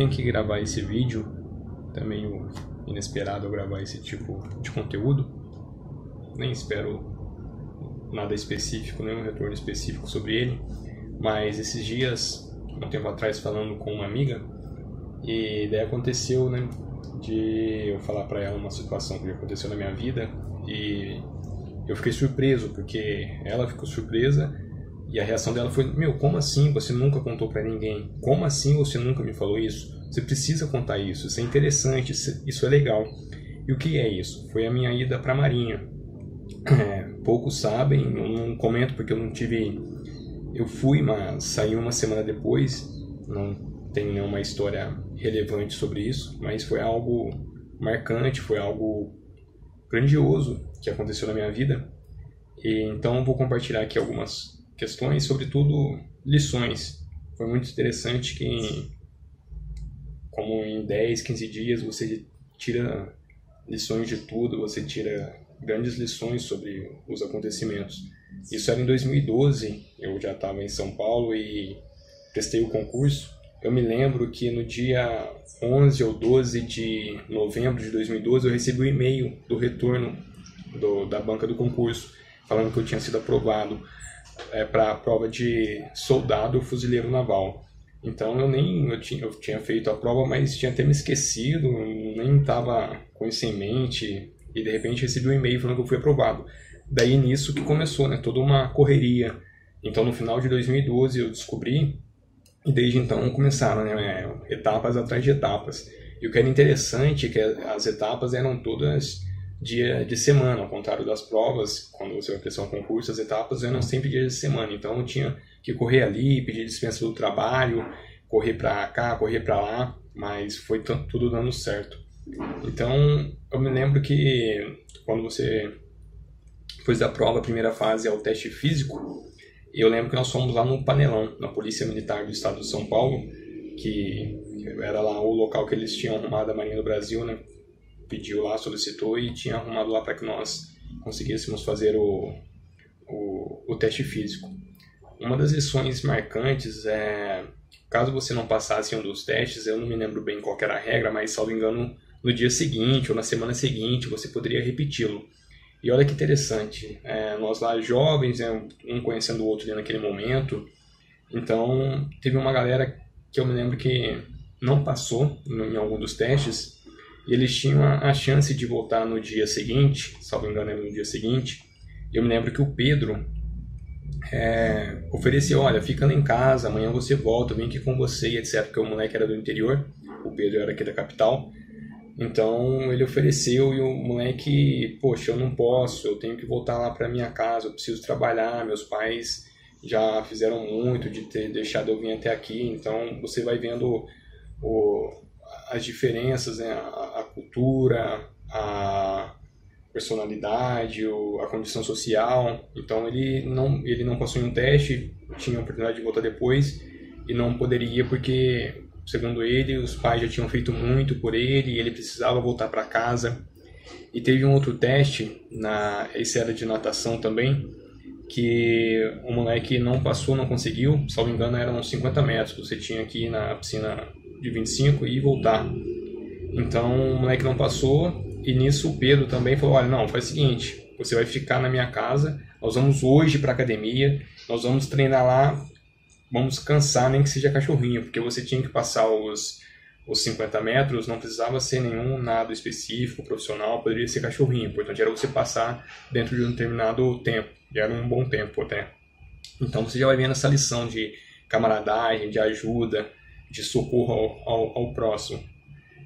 Vim aqui gravar esse vídeo, tá inesperado eu gravar esse tipo de conteúdo. Nem espero nada específico, nenhum retorno específico sobre ele, mas esses dias, um tempo atrás, falando com uma amiga, e daí aconteceu, né, de eu falar para ela uma situação que aconteceu na minha vida e eu fiquei surpreso porque ela ficou surpresa e a reação dela foi: Meu, como assim você nunca contou para ninguém? Como assim você nunca me falou isso? Você precisa contar isso, isso é interessante, isso é legal. E o que é isso? Foi a minha ida para a Marinha. É, poucos sabem, não comento porque eu não tive. Eu fui, mas saí uma semana depois, não tem nenhuma história relevante sobre isso, mas foi algo marcante, foi algo grandioso que aconteceu na minha vida. E então eu vou compartilhar aqui algumas questões, sobretudo lições. Foi muito interessante que, como em 10, 15 dias, você tira lições de tudo, você tira grandes lições sobre os acontecimentos. Isso era em 2012, eu já estava em São Paulo e prestei o concurso. Eu me lembro que no dia 11 ou 12 de novembro de 2012 eu recebi um e-mail do retorno do, da banca do concurso falando que eu tinha sido aprovado é, para a prova de soldado fuzileiro naval. Então eu nem eu tinha, eu tinha feito a prova, mas tinha até me esquecido, nem estava com isso em mente e de repente recebi um e-mail falando que eu fui aprovado. Daí nisso que começou, né, toda uma correria. Então no final de 2012 eu descobri e desde então começaram, né, etapas atrás de etapas. E o que era interessante é que as etapas eram todas dia de semana, ao contrário das provas, quando você vai prestar um concurso, as etapas eram sempre dia de semana. Então eu tinha que correr ali, pedir dispensa do trabalho, correr para cá, correr para lá, mas foi tudo dando certo. Então eu me lembro que quando você depois da prova, a primeira fase é o teste físico. Eu lembro que nós fomos lá no Panelão, na Polícia Militar do Estado de São Paulo, que era lá o local que eles tinham arrumado a Marinha do Brasil, né, pediu lá, solicitou e tinha arrumado lá para que nós conseguíssemos fazer o, o, o, teste físico. Uma das lições marcantes é, caso você não passasse um dos testes, eu não me lembro bem qual era a regra, mas salvo engano, no dia seguinte ou na semana seguinte você poderia repeti-lo. E olha que interessante, é, nós lá jovens, né, um conhecendo o outro ali naquele momento, então teve uma galera que eu me lembro que não passou em algum dos testes e eles tinham a, chance de voltar no dia seguinte, salvo engano no dia seguinte. Eu me lembro que o Pedro é, ofereceu, olha, fica lá em casa, amanhã você volta, vim aqui com você, etc. Porque o moleque era do interior, o Pedro era aqui da capital. Então ele ofereceu e o moleque, poxa, eu não posso, eu tenho que voltar lá para minha casa, eu preciso trabalhar, meus pais já fizeram muito de ter deixado eu vir até aqui, então você vai vendo o, as diferenças, né? a, a cultura, a personalidade, a condição social. Então ele não, ele não em um teste, tinha a oportunidade de voltar depois e não poderia porque, segundo ele, os pais já tinham feito muito por ele e ele precisava voltar para casa. E teve um outro teste, na, esse era de natação também, que o moleque não passou, não conseguiu, salvo engano eram 50 metros, você tinha ir na piscina de 25 e voltar. Então o moleque não passou e nisso o Pedro também falou: olha, não, faz o seguinte, você vai ficar na minha casa, nós vamos hoje para academia, nós vamos treinar lá, vamos cansar nem que seja cachorrinho, porque você tinha que passar os os 50 metros não precisava ser nenhum nado específico, profissional, poderia ser cachorrinho. O importante era você passar dentro de um determinado tempo, e era um bom tempo até. Então você já vai vendo essa lição de camaradagem, de ajuda, de socorro ao, ao, ao próximo.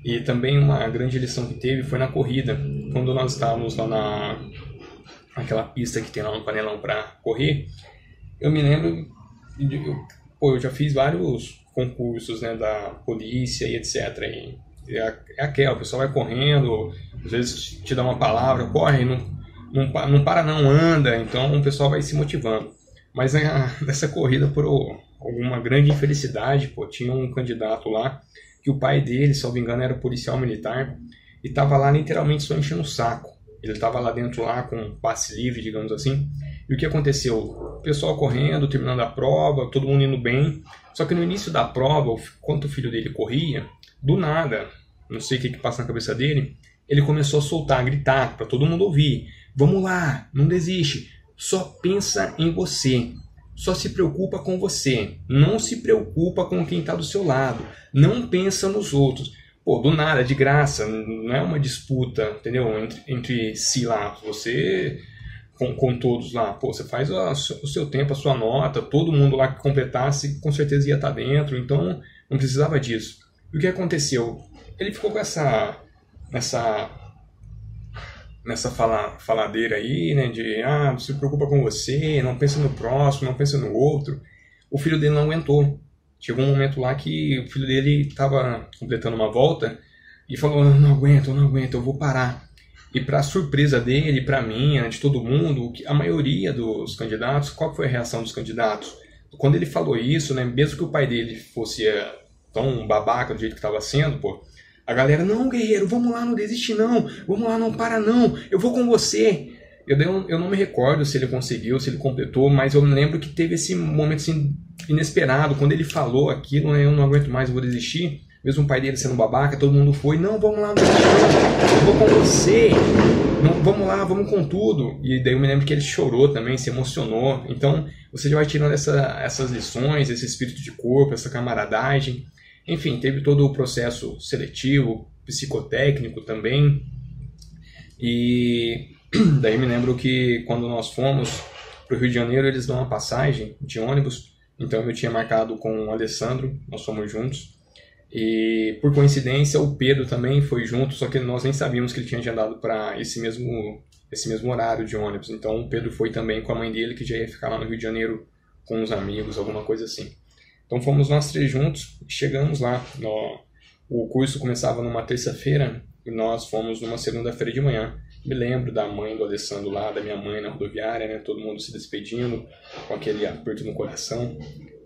E também uma grande lição que teve foi na corrida, quando nós estávamos lá na aquela pista que tem lá no panelão para correr. Eu me lembro, eu, pô, eu já fiz vários concursos, né, da polícia e etc. E é, é aquela, o pessoal vai correndo, às vezes te dá uma palavra, corre, não, não, não para não, anda, então o pessoal vai se motivando. Mas nessa corrida, por alguma grande infelicidade, pô, tinha um candidato lá que o pai dele, me engano, era policial militar e estava lá literalmente só enchendo o saco. Ele estava lá dentro lá com passe livre, digamos assim. E o que aconteceu? O pessoal correndo, terminando a prova, todo mundo indo bem. Só que no início da prova, quando o filho dele corria, do nada, não sei o que, que passa na cabeça dele, ele começou a soltar, a gritar para todo mundo ouvir: Vamos lá, não desiste, só pensa em você. Só se preocupa com você, não se preocupa com quem está do seu lado, não pensa nos outros. Pô, do nada, de graça, não é uma disputa, entendeu? Entre, entre si lá, você com, com todos lá, pô, você faz a, o seu tempo, a sua nota, todo mundo lá que completasse com certeza ia estar tá dentro, então não precisava disso. E o que aconteceu? Ele ficou com essa nessa nessa fala, faladeira aí, né, de ah, se preocupa com você, não pensa no próximo, não pensa no outro. O filho dele não aguentou. Chegou um momento lá que o filho dele estava completando uma volta e falou: não aguento, não aguento, eu vou parar. E para surpresa dele, para mim, de todo mundo, a maioria dos candidatos, qual foi a reação dos candidatos? Quando ele falou isso, né, mesmo que o pai dele fosse eh, tão babaca do jeito que estava sendo, pô, a galera, não, guerreiro, vamos lá, não desiste não, vamos lá, não para não, eu vou com você. Eu, eu não me recordo se ele conseguiu, se ele completou, mas eu lembro que teve esse momento assim, inesperado. Quando ele falou aquilo, né, eu não aguento mais, vou desistir. Mesmo o pai dele sendo babaca, todo mundo foi, não, vamos lá, não desiste não, eu vou com você. Não, vamos lá, vamos com tudo. E daí eu me lembro que ele chorou também, se emocionou. Então, você já vai tirando essa, essas lições, esse espírito de corpo, essa camaradagem. Enfim, teve todo o processo seletivo, psicotécnico também. E daí me lembro que quando nós fomos para o Rio de Janeiro, eles dão uma passagem de ônibus. Então eu tinha marcado com o Alessandro, nós fomos juntos. E por coincidência o Pedro também foi junto, só que nós nem sabíamos que ele tinha agendado para esse mesmo esse mesmo horário de ônibus. Então o Pedro foi também com a mãe dele que já ia ficar lá no Rio de Janeiro com os amigos, alguma coisa assim. Então fomos nós três juntos e chegamos lá. No, o curso começava numa terça-feira e nós fomos numa segunda-feira de manhã. Me lembro da mãe do Alessandro lá, da minha mãe na rodoviária, né? Todo mundo se despedindo com aquele aperto no coração.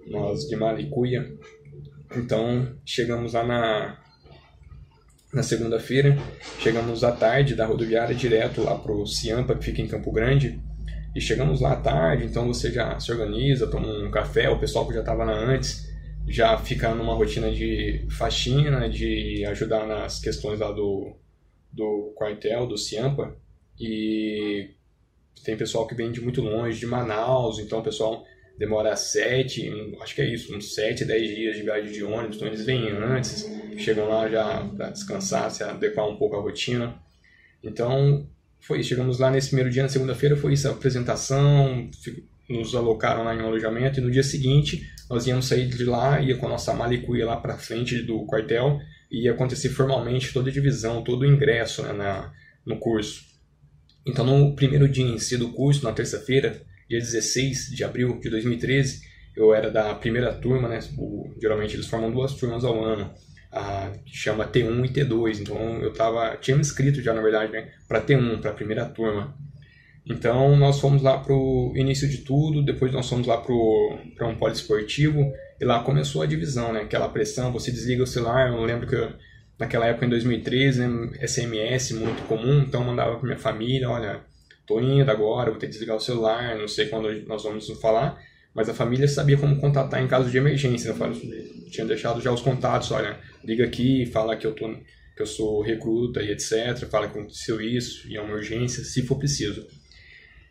Nós de Malicuia. Então chegamos lá na, na segunda-feira. Chegamos à tarde da rodoviária direto lá pro Ciampa, que fica em Campo Grande. E chegamos lá à tarde, então você já se organiza, toma um café, o pessoal que já estava lá antes já fica numa rotina de faxina, de ajudar nas questões lá do, do quartel, do Ciampa. E tem pessoal que vem de muito longe, de Manaus, então o pessoal demora sete, acho que é isso, uns sete, dez dias de viagem de ônibus, então eles vêm antes, chegam lá já para descansar, se adequar um pouco à rotina. Então, foi. Chegamos lá nesse primeiro dia, na segunda-feira, foi isso, a apresentação, nos alocaram lá em um alojamento e no dia seguinte nós íamos sair de lá, ia com a nossa malicuia lá para frente do quartel e ia acontecer formalmente toda a divisão, todo o ingresso né, na, no curso. Então, no primeiro dia em si do curso, na terça-feira, dia 16 de abril de 2013, eu era da primeira turma, né? O, geralmente eles formam duas turmas ao ano que chama T1 e T2. Então eu tava, tinha me inscrito já, na verdade, né, para T1, para a primeira turma. Então nós fomos lá para o início de tudo, depois nós fomos lá para um poliesportivo e lá começou a divisão, né? Aquela pressão, você desliga o celular. Eu lembro que eu, naquela época, em 2013, né, SMS muito comum, então mandava para minha família: olha, tô indo agora, vou ter que desligar o celular, não sei quando nós vamos falar. Mas a família sabia como contatar em caso de emergência. Eu tinha deixado já os contatos, olha, liga aqui, fala que eu tô que eu sou recruta e etc, fala que aconteceu isso e é uma urgência, se for preciso.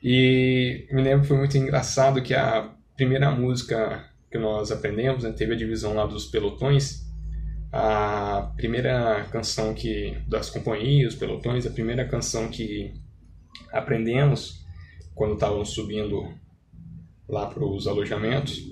E me lembro que foi muito engraçado que a primeira música que nós aprendemos, né, teve a divisão lá dos pelotões, a primeira canção que das companhias, os pelotões, a primeira canção que aprendemos quando estávamos subindo lá para os alojamentos,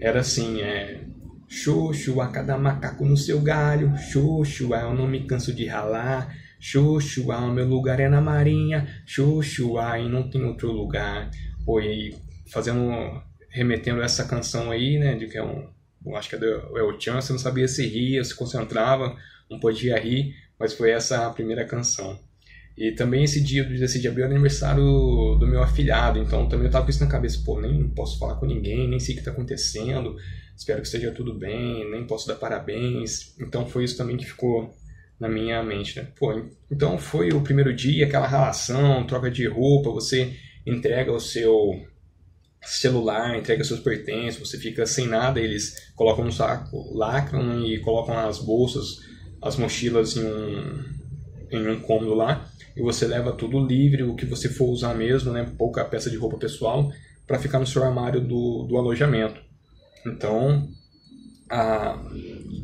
era assim, é... Xoxo, a cada macaco no seu galho, Xoxo, eu não me canso de ralar, Xoxo, o meu lugar é na marinha, Xoxo, e não tem outro lugar. E fazendo, remetendo essa canção aí, né, de que é um, eu acho que é do El Chan, você não sabia se ria, se concentrava, não podia rir, mas foi essa a primeira canção. E também esse dia, esse de abril, é aniversário do meu afilhado, então também eu tava com isso na cabeça, pô, nem posso falar com ninguém, nem sei o que tá acontecendo, espero que esteja tudo bem, nem posso dar parabéns. Então foi isso também que ficou na minha mente, né? Pô, então foi o primeiro dia, aquela relação, troca de roupa, você entrega o seu celular, entrega seus pertences, você fica sem nada, eles colocam no saco, lacram e colocam as bolsas, as mochilas em um, em um cômodo lá, e você leva tudo livre, o que você for usar mesmo, né, pouca peça de roupa pessoal, para ficar no seu armário do, do alojamento. Então, a,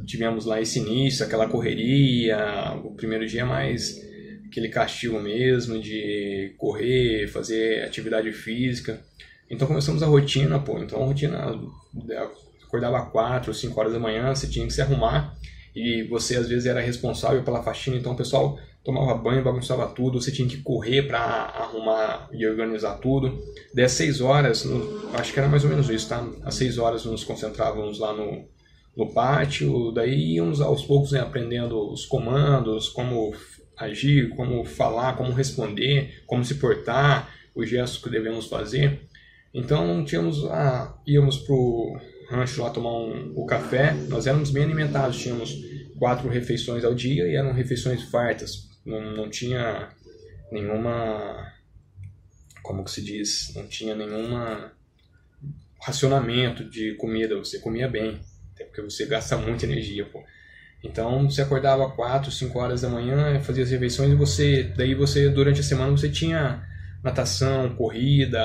tivemos lá esse início, aquela correria, o primeiro dia mais aquele castigo mesmo de correr, fazer atividade física. Então começamos a rotina, pô. Então a rotina acordava 4 ou 5 horas da manhã, você tinha que se arrumar e você às vezes era responsável pela faxina, então o pessoal tomava banho, bagunçava tudo, você tinha que correr para arrumar e organizar tudo. Das 6 horas, acho que era mais ou menos isso, tá? Às 6 horas nos concentrávamos lá no, no pátio, daí íamos aos poucos né, aprendendo os comandos, como agir, como falar, como responder, como se portar, os gestos que devemos fazer. Então tínhamos a, íamos pro rancho lá tomar um, o café. Nós éramos bem alimentados, tínhamos quatro refeições ao dia e eram refeições fartas. Não, não tinha nenhuma, como que se diz, não tinha nenhuma racionamento de comida. Você comia bem, até porque você gasta muita energia, pô. Então você acordava 4, 5 horas da manhã, fazia as refeições e você, daí você durante a semana você tinha natação, corrida,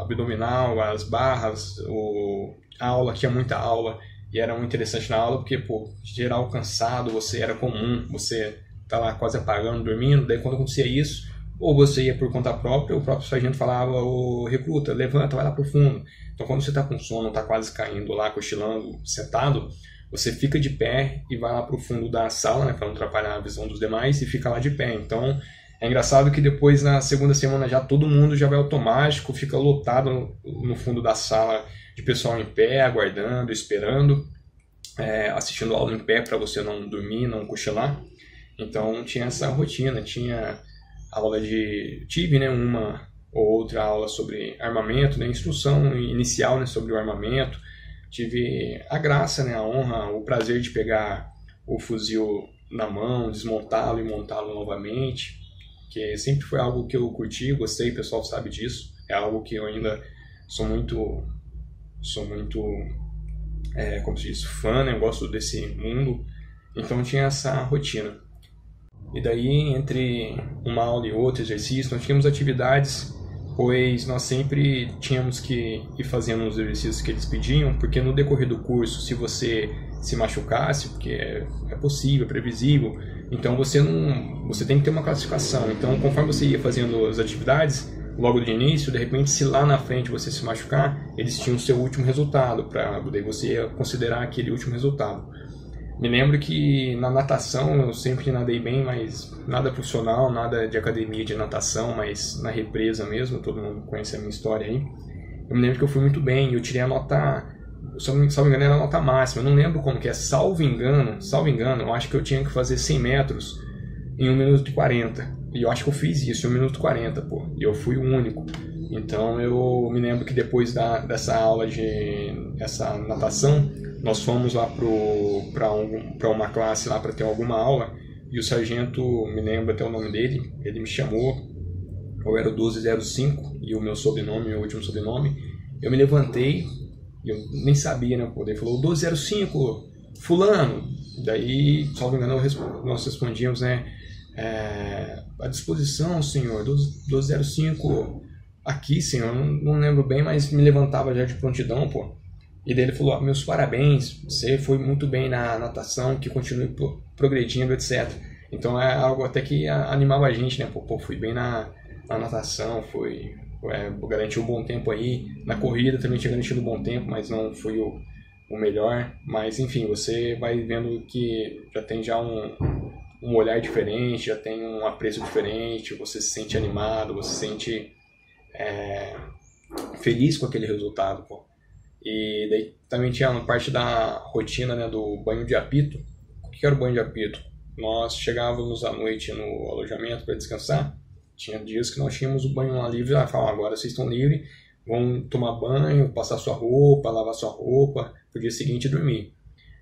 abdominal, as barras, o aula, tinha muita aula e era muito interessante na aula porque, pô, geral cansado, você era comum, você tá lá quase apagando, dormindo, daí quando acontecia isso, ou você ia por conta própria, o próprio sargento falava, o recruta, levanta, vai lá pro fundo. Então quando você tá com sono, tá quase caindo lá, cochilando, sentado, você fica de pé e vai lá pro fundo da sala, né, para não atrapalhar a visão dos demais, e fica lá de pé. Então, é engraçado que depois, na segunda semana, já todo mundo já vai automático, fica lotado no, fundo da sala de pessoal em pé, aguardando, esperando, é, assistindo aula em pé para você não dormir, não cochilar. Então tinha essa rotina, tinha aula de. tive né, uma ou outra aula sobre armamento, né, instrução inicial né, sobre o armamento. Tive a graça, né, a honra, o prazer de pegar o fuzil na mão, desmontá-lo e montá-lo novamente que sempre foi algo que eu curti, gostei, o pessoal sabe disso. É algo que eu ainda sou muito, sou muito, é, como se diz, fã, né? Eu gosto desse mundo. Então tinha essa rotina. E daí, entre uma aula e outra, exercício, nós tínhamos atividades, pois nós sempre tínhamos que ir fazendo os exercícios que eles pediam, porque no decorrer do curso, se você se machucasse, porque é, é possível, é previsível, então você não, você tem que ter uma classificação. Então, conforme você ia fazendo as atividades, logo de início, de repente, se lá na frente você se machucar, eles tinham o seu último resultado, para daí você ia considerar aquele último resultado. Me lembro que na natação eu sempre nadei bem, mas nada profissional, nada de academia de natação, mas na represa mesmo, todo mundo conhece a minha história aí. Eu me lembro que eu fui muito bem, eu tirei a nota não me engano, era a nota máxima. Eu não lembro como que é. Salvo engano, salvo engano, eu acho que eu tinha que fazer 100 metros em 1 minuto e 40. E eu acho que eu fiz isso em 1 minuto e 40, pô. E eu fui o único. Então eu me lembro que depois da, dessa aula de essa natação, nós fomos lá para um, uma classe lá para ter alguma aula. E o sargento, me lembro até o nome dele, ele me chamou, eu era o 1205 e o meu sobrenome, meu último sobrenome. Eu me levantei, eu nem sabia, né? Ele falou 1205, fulano. Daí, salvo engano, nós respondíamos, né? É, à disposição, senhor, 1205 aqui, senhor. Não, não lembro bem, mas me levantava já de prontidão, pô. E daí ele falou, meus parabéns, você foi muito bem na natação, que continue progredindo, etc. Então é algo até que animava a gente, né? Pô, pô fui bem na, na natação, foi, é, garantiu um bom tempo aí. Na corrida também tinha garantido um bom tempo, mas não foi o, o melhor. Mas enfim, você vai vendo que já tem já um, um olhar diferente, já tem um apreço diferente, você se sente animado, você se sente é, feliz com aquele resultado. Pô. E daí também tinha parte da rotina né, do banho de apito. O que era o banho de apito? Nós chegávamos à noite no alojamento para descansar tinha dias que nós tínhamos o banho lá livre, ah, falava, agora vocês estão livres, vão tomar banho, passar sua roupa, lavar sua roupa, pro dia seguinte dormir.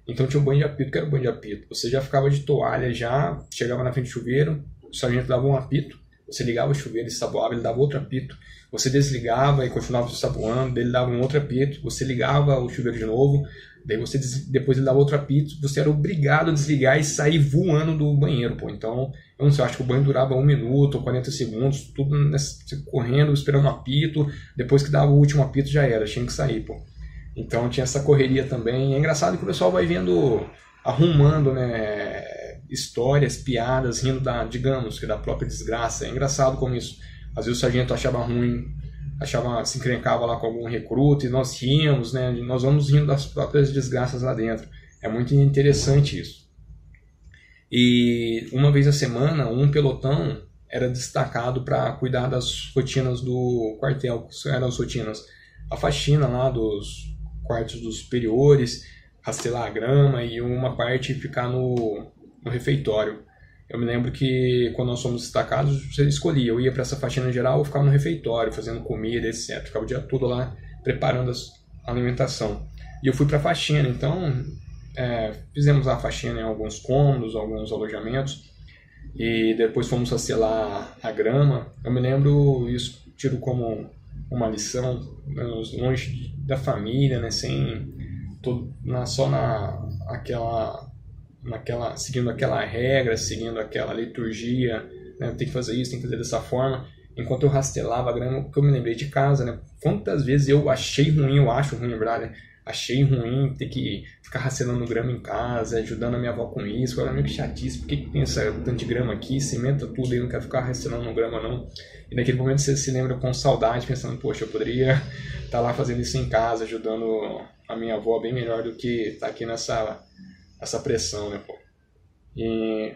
Então tinha o banho de apito, que era o banho de apito. Você já ficava de toalha já, chegava na frente do chuveiro, o sargento dava um apito, Você ligava o chuveiro e saboava, ele dava outro apito. Você desligava e continuava saboando, ele dava um outro apito. Você ligava o chuveiro de novo, daí você depois ele dava outro apito. Você era obrigado a desligar e sair voando do banheiro, pô. Então, eu não sei, eu acho que o banho durava um minuto ou 40 segundos, tudo nesse, correndo, esperando o apito. Depois que dava o último apito já era, tinha que sair, pô. Então tinha essa correria também. É engraçado que o pessoal vai vendo, arrumando, né? Histórias, piadas, rindo da, digamos, que da própria desgraça. É engraçado como isso. Às vezes o sargento achava ruim, achava, se encrencava lá com algum recruta e nós ríamos, né? Nós vamos rindo das próprias desgraças lá dentro. É muito interessante isso. E uma vez a semana, um pelotão era destacado para cuidar das rotinas do quartel. Eram as rotinas? A faxina lá dos quartos dos superiores, rastelar a grama e uma parte ficar no no refeitório. Eu me lembro que quando nós fomos destacados, você escolhia, eu ia para essa faxina geral ou ficava no refeitório, fazendo comida, etc. Ficava o dia todo lá preparando a alimentação. E eu fui para a faxina, então é, fizemos a faxina em alguns cômodos, alguns alojamentos, e depois fomos a selar a grama. Eu me lembro, isso tiro como uma lição, longe da família, né, sem, todo, na, só na aquela naquela, seguindo aquela regra, seguindo aquela liturgia, né? tem que fazer isso, tem que fazer dessa forma. Enquanto eu rastelava a grama, que eu me lembrei de casa, né? Quantas vezes eu achei ruim, eu acho ruim, verdade? Né? Achei ruim ter que ficar rastelando grama em casa, ajudando a minha avó com isso. Agora, meio que chatice, por que, que tem essa tanto de grama aqui? Cimenta tudo e não quero ficar rastelando grama, não. E naquele momento você se lembra com saudade, pensando, poxa, eu poderia estar tá lá fazendo isso em casa, ajudando a minha avó bem melhor do que estar tá aqui nessa essa pressão, né, pô? E,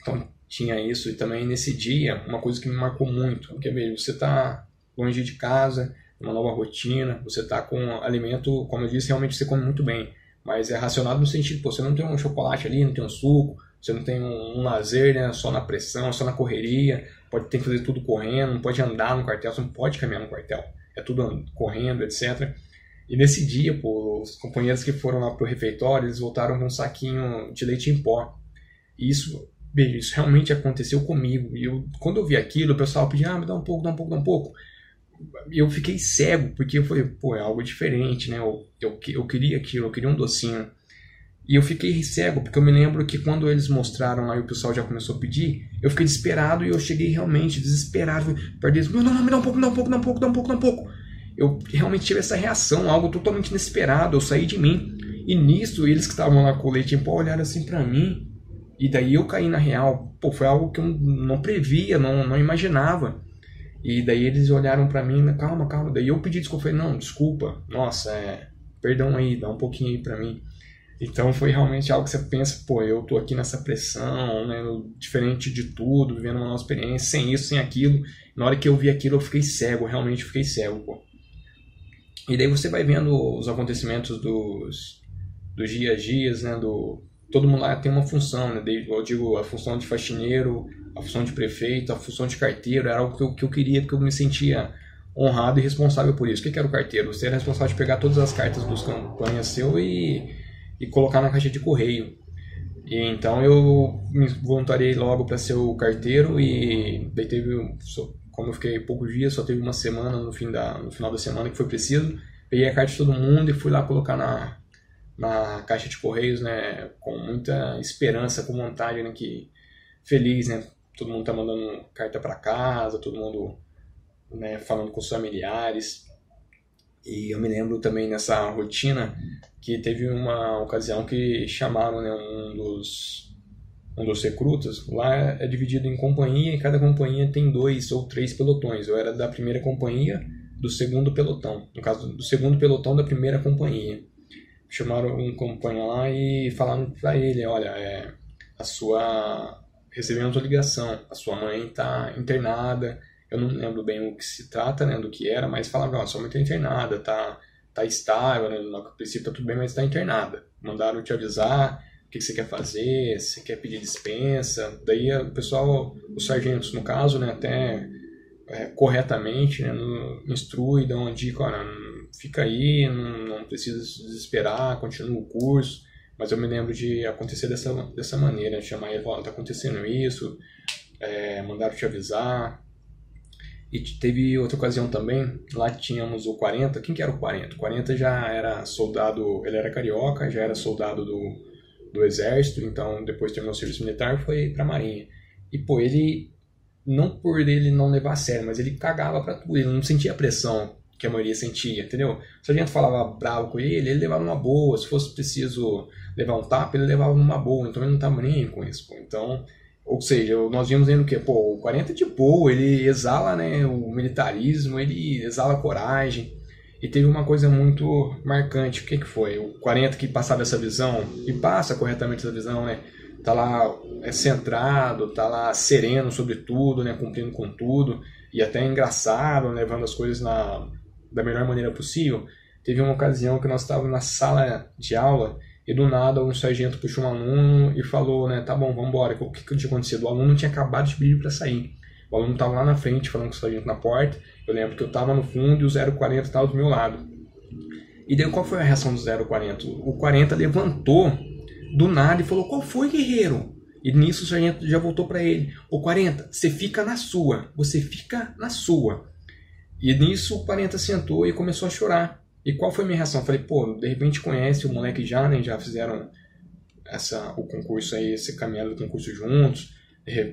então tinha isso e também nesse dia uma coisa que me marcou muito, porque veja, você tá longe de casa, uma nova rotina, você tá com alimento, como eu disse, realmente você come muito bem, mas é racionado no sentido, pô, você não tem um chocolate ali, não tem um suco, você não tem um, um lazer, né, só na pressão, só na correria, pode ter que fazer tudo correndo, não pode andar no quartel, você não pode caminhar no quartel, é tudo correndo, etc. E nesse dia, pô, os companheiros que foram lá pro refeitório, eles voltaram com um saquinho de leite em pó. E isso, bem, isso realmente aconteceu comigo. E eu, quando eu vi aquilo, o pessoal pedia, ah, me dá um pouco, dá um pouco, dá um pouco. E eu fiquei cego, porque eu falei, pô, é algo diferente, né? Eu, eu, eu queria aquilo, eu queria um docinho. E eu fiquei cego, porque eu me lembro que quando eles mostraram lá e o pessoal já começou a pedir, eu fiquei desesperado e eu cheguei realmente desesperado. Perdi, não, não, não, me dá um pouco, me dá um pouco, dá um pouco, dá um pouco, dá um pouco eu realmente tive essa reação, algo totalmente inesperado, eu saí de mim. E nisso, eles que estavam lá com o leite em pó olharam assim para mim, e daí eu caí na real. Pô, foi algo que eu não previa, não, não imaginava. E daí eles olharam para mim, calma, calma. Daí eu pedi desculpa, falei, não, desculpa, nossa, é, perdão aí, dá um pouquinho aí para mim. Então foi realmente algo que você pensa, pô, eu tô aqui nessa pressão, né, diferente de tudo, vivendo uma nova experiência, sem isso, sem aquilo. Na hora que eu vi aquilo, eu fiquei cego, realmente fiquei cego, pô. E daí você vai vendo os acontecimentos dos, dos dias a dias, né? Do, todo mundo lá tem uma função, né? Eu digo, a função de faxineiro, a função de prefeito, a função de carteiro, era algo que eu, que eu queria, porque eu me sentia honrado e responsável por isso. O que, que era o carteiro? Você era responsável de pegar todas as cartas dos campanhas seu e, e colocar na caixa de correio. E então eu me voluntariei logo para ser o carteiro e daí teve como eu fiquei poucos dias, só teve uma semana no, fim da, no final da semana que foi preciso, peguei a carta de todo mundo e fui lá colocar na, na caixa de correios, né, com muita esperança, com vontade, né, que feliz, né, todo mundo tá mandando carta para casa, todo mundo, né, falando com os familiares. E eu me lembro também nessa rotina que teve uma ocasião que chamaram, né, um dos um dos recrutas, lá é dividido em companhia e cada companhia tem dois ou três pelotões. Eu era da primeira companhia, do segundo pelotão. No caso, do segundo pelotão da primeira companhia. Chamaram um companheiro lá e falaram para ele, olha, é, a sua... recebemos a ligação, a sua mãe está internada, eu não lembro bem o que se trata, né, do que era, mas falaram, ó, sua mãe está internada, tá, tá estável, né, no princípio tá tudo bem, mas está internada. Mandaram te avisar, o que você quer fazer, se quer pedir dispensa. Daí o pessoal, os sargentos no caso, né, até é, corretamente, né, instrui, dão uma dica, olha, fica aí, não, não precisa se desesperar, continua o curso. Mas eu me lembro de acontecer dessa, dessa maneira, chamar ele e falar, tá acontecendo isso, é, mandaram te avisar. E teve outra ocasião também, lá tínhamos o 40. Quem que era o 40? O 40 já era soldado, ele era carioca, já era soldado do, do exército, então depois terminou o serviço militar foi pra marinha. E pô, ele, não por ele não levar a sério, mas ele cagava pra tudo, ele não sentia pressão que a maioria sentia, entendeu? Se a gente falava bravo com ele, ele levava uma boa, se fosse preciso levar um tapa, ele levava numa boa, então ele não tava nem com isso, pô. Então, ou seja, nós vimos vendo que, pô, o 40 é de boa, ele exala, né, o militarismo, ele exala coragem. E teve uma coisa muito marcante, o que que foi? O 40 que passava essa visão, e passa corretamente essa visão, né? Tá lá é centrado, tá lá sereno sobre tudo, né, cumprindo com tudo, e até engraçado, levando as coisas na da melhor maneira possível. Teve uma ocasião que nós estávamos na sala de aula e do nada um sargento puxou um aluno e falou, né, tá bom, vamos embora. O que, que tinha acontecido? O aluno tinha acabado de pedir para sair. O aluno estava lá na frente falando com o sargento na porta. Eu lembro que eu estava no fundo e o 040 estava do meu lado. E daí qual foi a reação do 040? O 40 levantou do nada e falou: "Qual foi, guerreiro?" E nisso o sargento já voltou para ele: "O 40, você fica na sua. Você fica na sua." E nisso o 40 sentou e começou a chorar. E qual foi a minha reação? Falei, pô, de repente conhece o moleque já, né? Já fizeram essa, o concurso aí, esse caminhado do concurso juntos.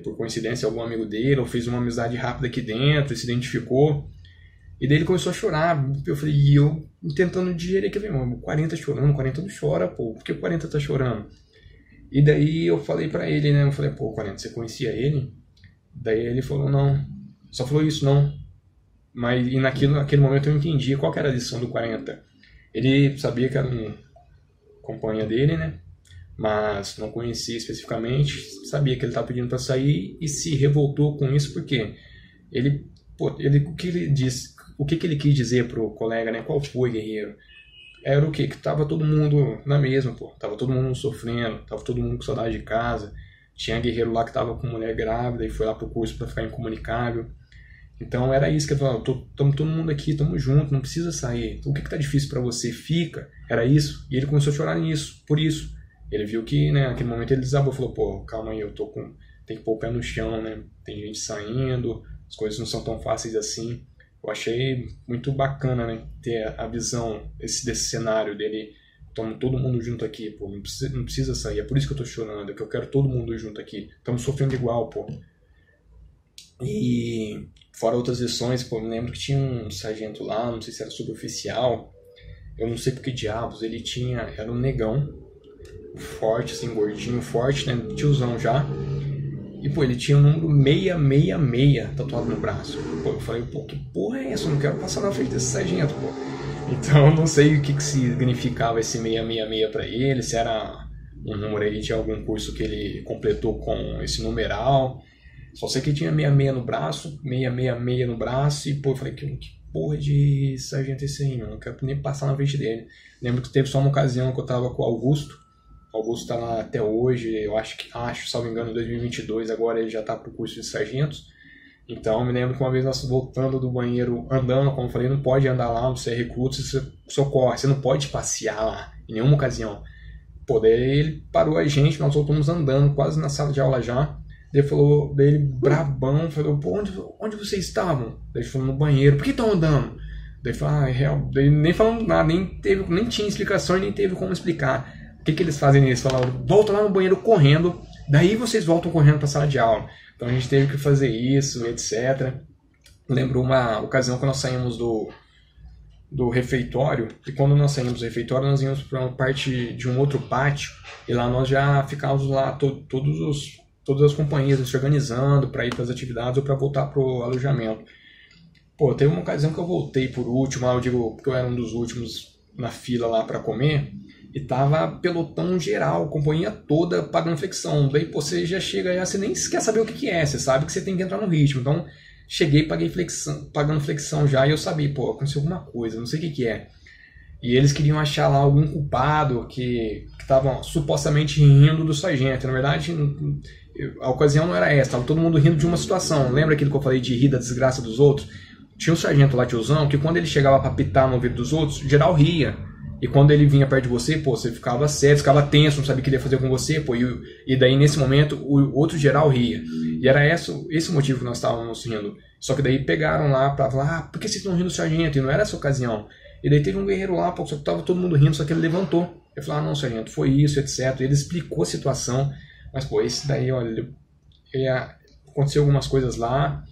Por coincidência, algum amigo dele, ou fez uma amizade rápida aqui dentro, se identificou. E daí ele começou a chorar. Eu falei, e eu tentando digerir aquele, mano, 40 chorando, 40 não chora, pô, por que o 40 tá chorando? E daí eu falei para ele, né? Eu falei, pô, 40, você conhecia ele? Daí ele falou, não. Só falou isso, não. Mas e naquilo, naquele momento eu entendi qual era a lição do 40. Ele sabia que era um companhia dele, né? Mas não conhecia especificamente, sabia que ele estava pedindo para sair e se revoltou com isso porque ele, pô, ele o que ele disse, o que, que ele quis dizer pro colega, né? Qual foi, guerreiro? Era o que que tava todo mundo na mesma, pô. Tava todo mundo sofrendo, tava todo mundo com saudade de casa. Tinha guerreiro lá que tava com mulher grávida e foi lá pro curso para ficar incomunicável. Então era isso que eu falava, estamos todo mundo aqui, estamos juntos, não precisa sair. O que está difícil para você? Fica. Era isso. E ele começou a chorar nisso, por isso. Ele viu que, né, naquele momento ele desabou, falou, pô, calma aí, eu tô com... Tem que pôr o pé no chão, né? Tem gente saindo, as coisas não são tão fáceis assim. Eu achei muito bacana, né, ter a visão esse, desse cenário dele estamos todo mundo junto aqui, pô, não precisa, não precisa sair, é por isso que eu tô chorando, é que eu quero todo mundo junto aqui, estamos sofrendo igual, pô. E fora outras lições, pô, me lembro que tinha um sargento lá, não sei se era suboficial, eu não sei porque diabos, ele tinha, era um negão, forte, assim, gordinho, forte, né, tiozão já, e pô, ele tinha o um número 666 tatuado no braço. Pô, eu falei, pô, que porra é essa? Eu não quero passar na frente desse sargento, pô. Então não sei o que, que significava esse 666 para ele, se era um número aí de algum curso que ele completou com esse numeral. Só sei que tinha 66 no braço, 666 no braço, e pô, eu falei, que, que porra de sargento é esse aí, mano? Não quero nem passar na frente dele. Lembro que teve só uma ocasião que eu tava com o Augusto. O Augusto tá lá até hoje, eu acho que, acho, salvo engano, em 2022, agora ele já tá pro curso de sargentos. Então, me lembro que uma vez nós voltando do banheiro, andando, como eu falei, não pode andar lá, você é recruta, você socorre, você não pode passear lá, em nenhuma ocasião. Pô, daí ele parou a gente, nós voltamos andando, quase na sala de aula já. Ele falou, dele brabão, falou, pô, onde, onde vocês estavam? Daí ele falou, no banheiro, por que estão andando? Daí ele falou, ah, é real, daí nem falando nada, nem, teve, nem tinha explicação, nem teve como explicar. O que, que eles fazem nisso? Falaram, volta lá no banheiro correndo, daí vocês voltam correndo para a sala de aula. Então a gente teve que fazer isso, etc. Lembro uma ocasião que nós saímos do, do refeitório, e quando nós saímos do refeitório, nós íamos para uma parte de um outro pátio, e lá nós já ficávamos lá to, todos os todas as companhias se organizando para ir para as atividades ou para voltar para o alojamento. Pô, teve uma ocasião que eu voltei por último, eu digo porque eu era um dos últimos na fila lá para comer, e tava pelotão geral, companhia toda pagando flexão. Daí pô, você já chega aí, você nem quer saber o que, que é, você sabe que você tem que entrar no ritmo. Então, cheguei paguei flexão, pagando flexão já e eu sabia, pô, aconteceu alguma coisa, não sei o que, que é. E eles queriam achar lá algum culpado que estavam supostamente rindo do sargento. Na verdade, a ocasião não era essa, tava todo mundo rindo de uma situação. Lembra aquilo que eu falei de rir da desgraça dos outros? Tinha um sargento lá, tiozão, que quando ele chegava para pitar no ouvido dos outros, geral ria. E quando ele vinha perto de você, pô, você ficava sério, ficava tenso, não sabia o que ele ia fazer com você, pô, e, e daí nesse momento o outro geral ria. E era esse, esse o motivo que nós estávamos rindo. Só que daí pegaram lá pra falar, ah, por que vocês estão rindo do sargento? E não era essa ocasião. E daí teve um guerreiro lá, pô, só que tava todo mundo rindo, só que ele levantou. Eu falei, ah, não, sargento, foi isso, etc. E ele explicou a situação. Mas, pô, esse daí, olha, aconteceu algumas coisas lá.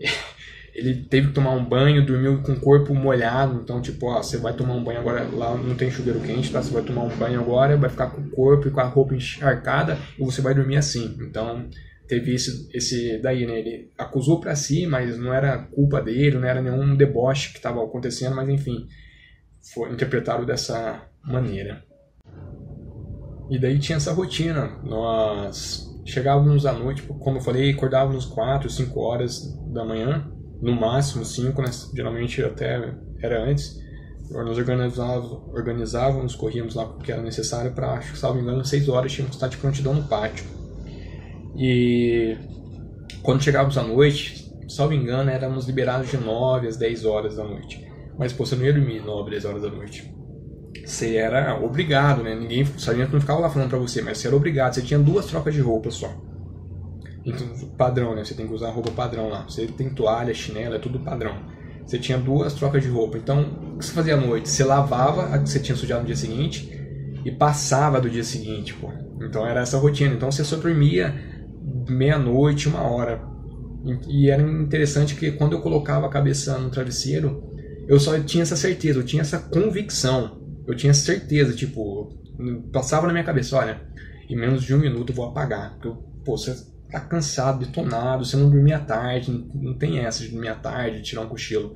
ele teve que tomar um banho, dormiu com o corpo molhado, então tipo, ó, você vai tomar um banho agora, lá não tem chuveiro quente, tá? Você vai tomar um banho agora, vai ficar com o corpo e com a roupa encharcada e você vai dormir assim. Então, teve esse, esse daí, né? Ele acusou para si, mas não era culpa dele, não era nenhum deboche que estava acontecendo, mas enfim, foi interpretado dessa maneira. E daí tinha essa rotina, nós chegávamos à noite, como eu falei, acordávamos 4, 5 horas da manhã, no máximo 5, né? geralmente até era antes. Nós organizávamos, organizávamos corríamos lá porque era necessário para, acho que salvo engano, 6 horas tínhamos que estar de prontidão no pátio. E quando chegávamos à noite, salvo engano, éramos liberados de 9 às 10 horas da noite. Mas pô, você não ia dormir 9, 10 horas da noite. Você era obrigado, né? Ninguém, o sargento não ficava lá falando para você, mas você era obrigado. Você tinha duas trocas de roupa só. Então, padrão, né? Você tem que usar roupa padrão lá. Você tem toalha, chinela, é tudo padrão. Você tinha duas trocas de roupa. Então, o que você fazia à noite? Você lavava a que você tinha sujado no dia seguinte e passava do dia seguinte, pô. Então era essa rotina. Então você só dormia meia-noite, uma hora. E era interessante que quando eu colocava a cabeça no travesseiro, eu só tinha essa certeza, eu tinha essa convicção. Eu tinha certeza, tipo, passava na minha cabeça, olha, em menos de um minuto eu vou apagar. Porque, pô, você tá cansado, detonado, você não dormia tarde, não tem essa de dormir à tarde, tirar um cochilo.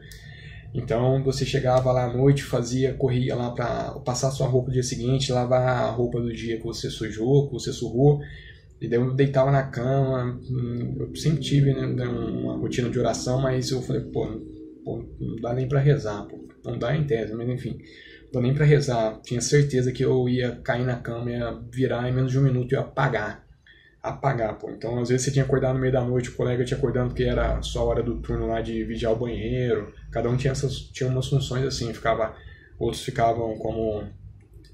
Então você chegava lá à noite, fazia, corria lá para passar sua roupa no dia seguinte, lavar a roupa do dia que você sujou, que você surrou, e daí eu deitava na cama. Hum, eu sempre tive né, uma rotina de oração, mas eu falei, pô, pô não dá nem para rezar, pô. não dá em tese, mas enfim, não nem para rezar. Tinha certeza que eu ia cair na cama, ia virar em menos de um minuto e apagar apagar, pô. Então, às vezes você tinha acordado no meio da noite, o colega tinha acordado porque era só a hora do turno lá de vigiar o banheiro. Cada um tinha essas tinha umas funções assim, ficava outros ficavam como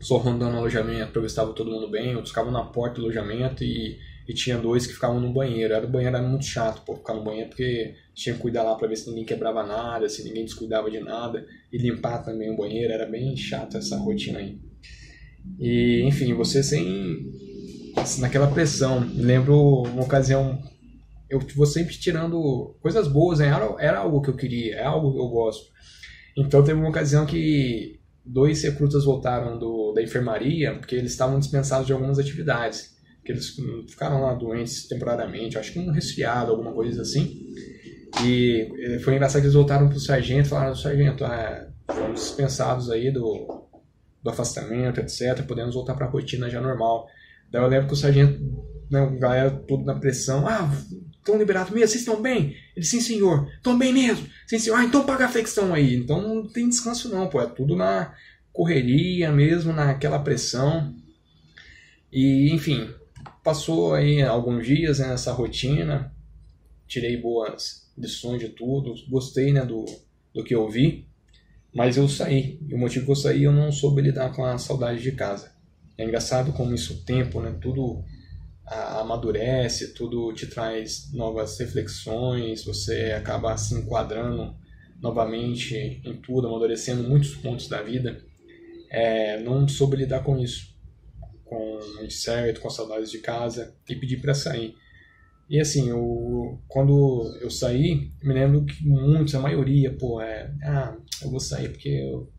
só rondando o alojamento para ver se estava todo mundo bem, outros ficavam na porta do alojamento e, e tinha dois que ficavam no banheiro. Era o banheiro era muito chato, pô, ficar no banheiro porque tinha que cuidar lá para ver se ninguém quebrava nada, se ninguém descuidava de nada e limpar também o banheiro, era bem chato essa rotina aí. E, enfim, você sem naquela pressão. Me lembro uma ocasião, eu vou sempre tirando coisas boas, né? era, era algo que eu queria, é algo que eu gosto. Então teve uma ocasião que dois recrutas voltaram do, da enfermaria porque eles estavam dispensados de algumas atividades. Que eles ficaram lá doentes temporariamente, acho que um resfriado, alguma coisa assim. E eh, foi engraçado que eles voltaram pro sargento e falaram, sargento, ah, fomos dispensados aí do, do afastamento, etc. Podemos voltar para a rotina já normal. Daí eu lembro que o sargento, né, a galera tudo na pressão, ah, estão liberados mesmo, vocês estão bem? Ele, sim senhor, estão bem mesmo? Sim senhor, ah, então paga a flexão aí. Então não tem descanso não, pô, é tudo na correria mesmo, naquela pressão. E, enfim, passou aí alguns dias né, nessa rotina, tirei boas lições de tudo, gostei né, do, do que eu vi, mas eu saí. E o motivo que eu saí, eu não soube lidar com a saudade de casa. É engraçado como isso, o tempo, né? Tudo amadurece, tudo te traz novas reflexões, você acaba se enquadrando novamente em tudo, amadurecendo muitos pontos da vida. É, não soube lidar com isso, com incerto, com saudades de casa e pedir para sair. E assim, eu, quando eu saí, me lembro que muitos, a maioria, pô, é, ah, eu vou sair porque eu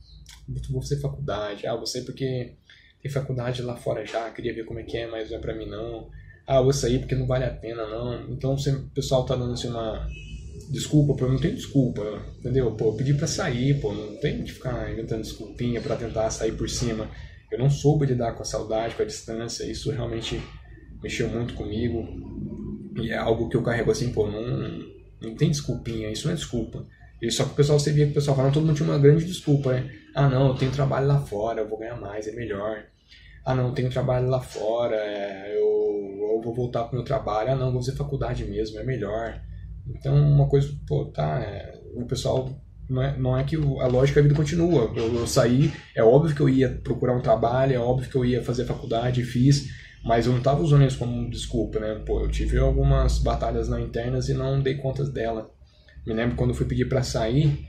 vou fazer faculdade, ah, eu vou sair porque tem faculdade lá fora já, queria ver como é que é, mas não é pra mim não. Ah, vou sair porque não vale a pena não. Então o pessoal tá dando assim uma desculpa, pô, não tem desculpa, entendeu? Pô, eu pedi pra sair, pô, não tem que ficar inventando desculpinha para tentar sair por cima. Eu não soube lidar com a saudade, com a distância, isso realmente mexeu muito comigo. E é algo que eu carrego assim, pô, não, não tem desculpinha, isso não é desculpa. E só que o pessoal, você via que o pessoal falando, todo mundo tinha uma grande desculpa, né? Ah, não, eu tenho trabalho lá fora, eu vou ganhar mais, é melhor ah não, tenho trabalho lá fora, é, eu, eu, vou voltar pro meu trabalho, ah não, vou fazer faculdade mesmo, é melhor. Então uma coisa, pô, tá, é, o pessoal não é, não é que a lógica da vida continua. Eu, eu, saí, é óbvio que eu ia procurar um trabalho, é óbvio que eu ia fazer faculdade, fiz, mas eu não estava usando isso como desculpa, né? Pô, eu tive algumas batalhas na internas e não dei contas dela. Me lembro quando eu fui pedir para sair,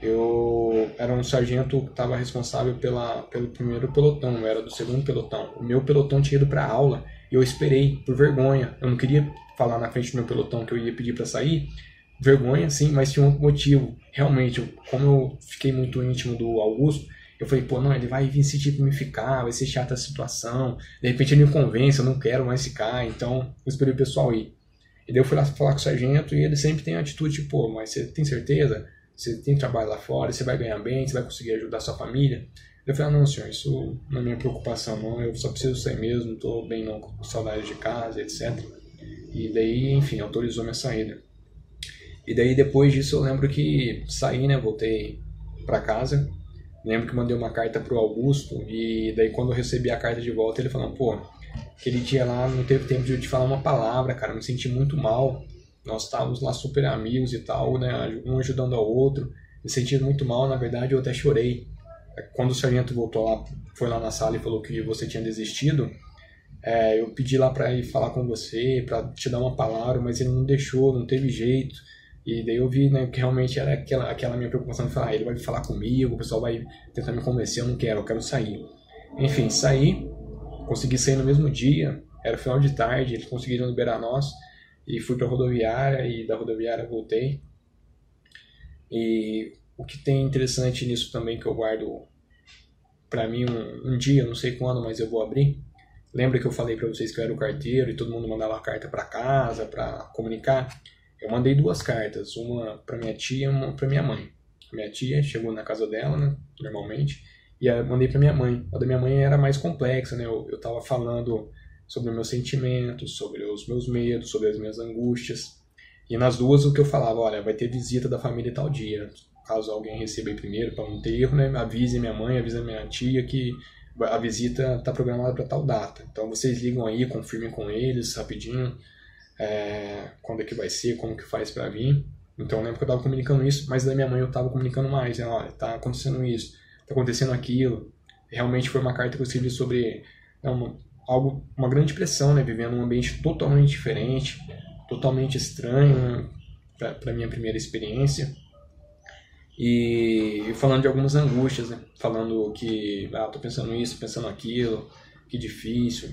eu era um sargento que estava responsável pela, pelo primeiro pelotão, eu era do segundo pelotão. O meu pelotão tinha ido para aula e eu esperei por vergonha. Eu não queria falar na frente do meu pelotão que eu ia pedir para sair, vergonha, sim, mas tinha um motivo. Realmente, eu, como eu fiquei muito íntimo do Augusto, eu falei, pô, não, ele vai vir insistir pra me ficar, vai ser chata a situação. De repente ele me convence, eu não quero mais ficar, então eu esperei o pessoal ir. E daí eu fui lá falar com o sargento e ele sempre tem a atitude, pô, mas você tem certeza? Você tem trabalho lá fora, você vai ganhar bem, você vai conseguir ajudar a sua família? Eu falei, ah, não, senhor, isso não é minha preocupação, não. Eu só preciso sair mesmo, tô bem não, com saudade de casa, etc. E daí, enfim, autorizou minha saída. E daí depois disso eu lembro que saí, né, voltei para casa. Lembro que mandei uma carta pro Augusto e daí quando eu recebi a carta de volta ele falou, pô, aquele dia lá não teve tempo de eu te falar uma palavra, cara, me senti muito mal. Nós estávamos lá super amigos e tal, né, um ajudando ao outro. Me senti muito mal, na verdade eu até chorei. Quando o sargento voltou lá, foi lá na sala e falou que você tinha desistido, é, eu pedi lá para ir falar com você, para te dar uma palavra, mas ele não deixou, não teve jeito. E daí eu vi, né, que realmente era aquela, aquela minha preocupação de falar, ah, ele vai falar comigo, o pessoal vai tentar me convencer, eu não quero, eu quero sair. Enfim, saí, consegui sair no mesmo dia, era final de tarde, eles conseguiram liberar nós, e fui para a rodoviária, e da rodoviária voltei. E o que tem interessante nisso também, que eu guardo para mim um, um dia, não sei quando, mas eu vou abrir. Lembra que eu falei para vocês que eu era o carteiro e todo mundo mandava carta para casa para comunicar? Eu mandei duas cartas, uma para minha tia e uma para minha mãe. A minha tia chegou na casa dela, né, normalmente, e eu mandei para minha mãe. A da minha mãe era mais complexa, né? Eu, eu tava falando sobre meus sentimentos, sobre os meus medos, sobre as minhas angústias. E nas duas o que eu falava, olha, vai ter visita da família tal dia. Caso alguém receba aí primeiro para não ter erro, né, avise minha mãe, avise minha tia que a visita está programada para tal data. Então vocês ligam aí, confirmem com eles rapidinho é, quando é que vai ser, como que faz para vir. Então eu lembro que eu estava comunicando isso, mas da minha mãe eu estava comunicando mais, né? olha, tá acontecendo isso, tá acontecendo aquilo. Realmente foi uma carta que eu escrevi sobre né, uma, algo, uma grande pressão, né? Vivendo um ambiente totalmente diferente, totalmente estranho né? para minha primeira experiência. E falando de algumas angústias, né? Falando que, ah, tô pensando isso, pensando aquilo, que difícil.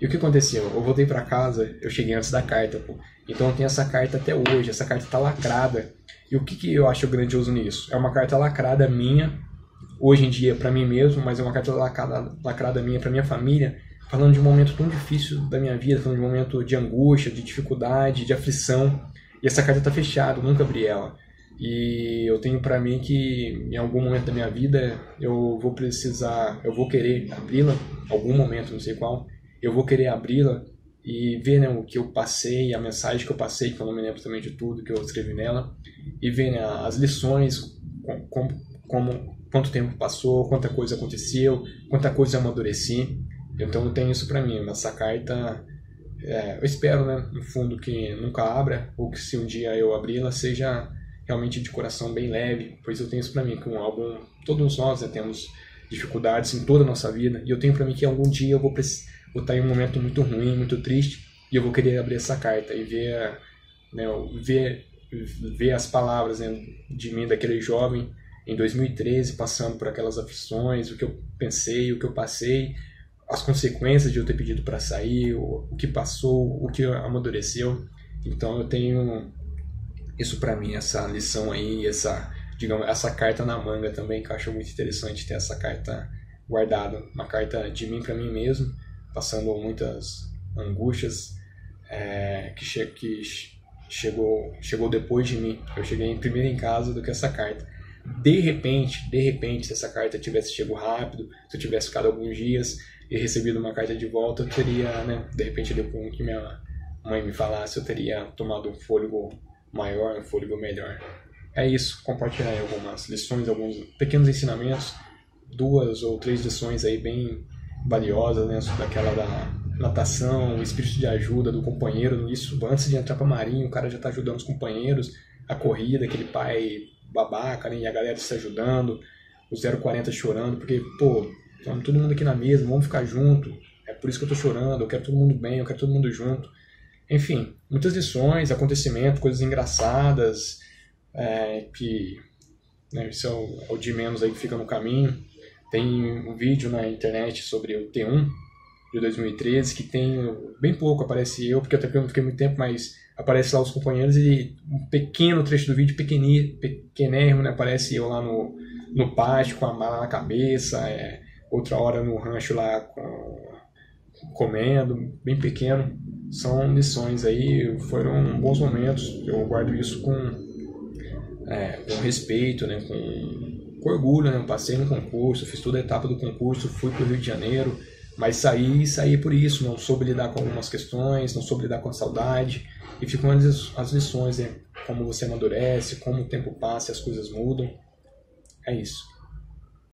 E o que aconteceu? Eu voltei para casa, eu cheguei antes da carta, pô. Então eu tenho essa carta até hoje, essa carta tá lacrada. E o que, que eu acho grandioso nisso? É uma carta lacrada minha, hoje em dia para mim mesmo, mas é uma carta lacrada, lacrada minha para minha família, falando de um momento tão difícil da minha vida, falando de um momento de angústia, de dificuldade, de aflição. E essa carta tá fechada, eu nunca abri ela. E eu tenho para mim que em algum momento da minha vida eu vou precisar, eu vou querer abri-la, algum momento, não sei qual, eu vou querer abri-la e ver né, o que eu passei, a mensagem que eu passei, que eu não me lembro também de tudo que eu escrevi nela, e ver né, as lições, como, como, quanto tempo passou, quanta coisa aconteceu, quanta coisa eu amadureci. Então eu tenho isso para mim, essa carta, é, eu espero, né, no fundo, que nunca abra, ou que se um dia eu abri-la, seja realmente de coração bem leve, pois eu tenho isso para mim, que um álbum, todos nós né, temos dificuldades em toda a nossa vida, e eu tenho para mim que algum dia eu vou estar em um momento muito ruim, muito triste, e eu vou querer abrir essa carta e ver, né, ver, ver as palavras né, de mim, daquele jovem, em 2013, passando por aquelas aflições, o que eu pensei, o que eu passei, as consequências de eu ter pedido para sair, o, o que passou, o que amadureceu. Então eu tenho isso para mim, essa lição aí, essa, digamos, essa carta na manga também, que eu acho muito interessante ter essa carta guardada, uma carta de mim para mim mesmo, passando muitas angústias é, que, che que chegou, chegou depois de mim. Eu cheguei primeiro em casa do que essa carta. De repente, de repente, se essa carta tivesse chegado rápido, se eu tivesse ficado alguns dias e recebido uma carta de volta, eu teria, né, de repente, depois que minha mãe me falasse, eu teria tomado um fôlego maior, um fôlego melhor. É isso, compartilhar algumas lições, alguns pequenos ensinamentos, duas ou três lições aí bem valiosas, né? Daquela da natação, o espírito de ajuda do companheiro. Isso, antes de entrar para marinho, o cara já está ajudando os companheiros. A corrida, aquele pai babaca, né? E a galera se ajudando, o 040 chorando, porque, pô, estamos todo mundo aqui na mesa, vamos ficar junto. É por isso que eu tô chorando, eu quero todo mundo bem, eu quero todo mundo junto. Enfim, muitas lições, acontecimentos, coisas engraçadas, é, que né, isso é o, é o de menos aí que fica no caminho. Tem um vídeo na internet sobre o T1 de 2013 que tem bem pouco, aparece eu, porque até não fiquei muito tempo, mas aparece lá os companheiros e um pequeno trecho do vídeo, pequenérrimo, né, aparece eu lá no, no pátio com a mala na cabeça, é, outra hora no rancho lá com, comendo, bem pequeno. São lições aí, foram bons momentos, eu guardo isso com, é, com respeito, né, com, com orgulho, né, passei no concurso, fiz toda a etapa do concurso, fui para o Rio de Janeiro, mas saí, saí por isso, não soube lidar com algumas questões, não soube lidar com a saudade, e ficam as, as lições, né? como você amadurece, como o tempo passa e as coisas mudam. É isso.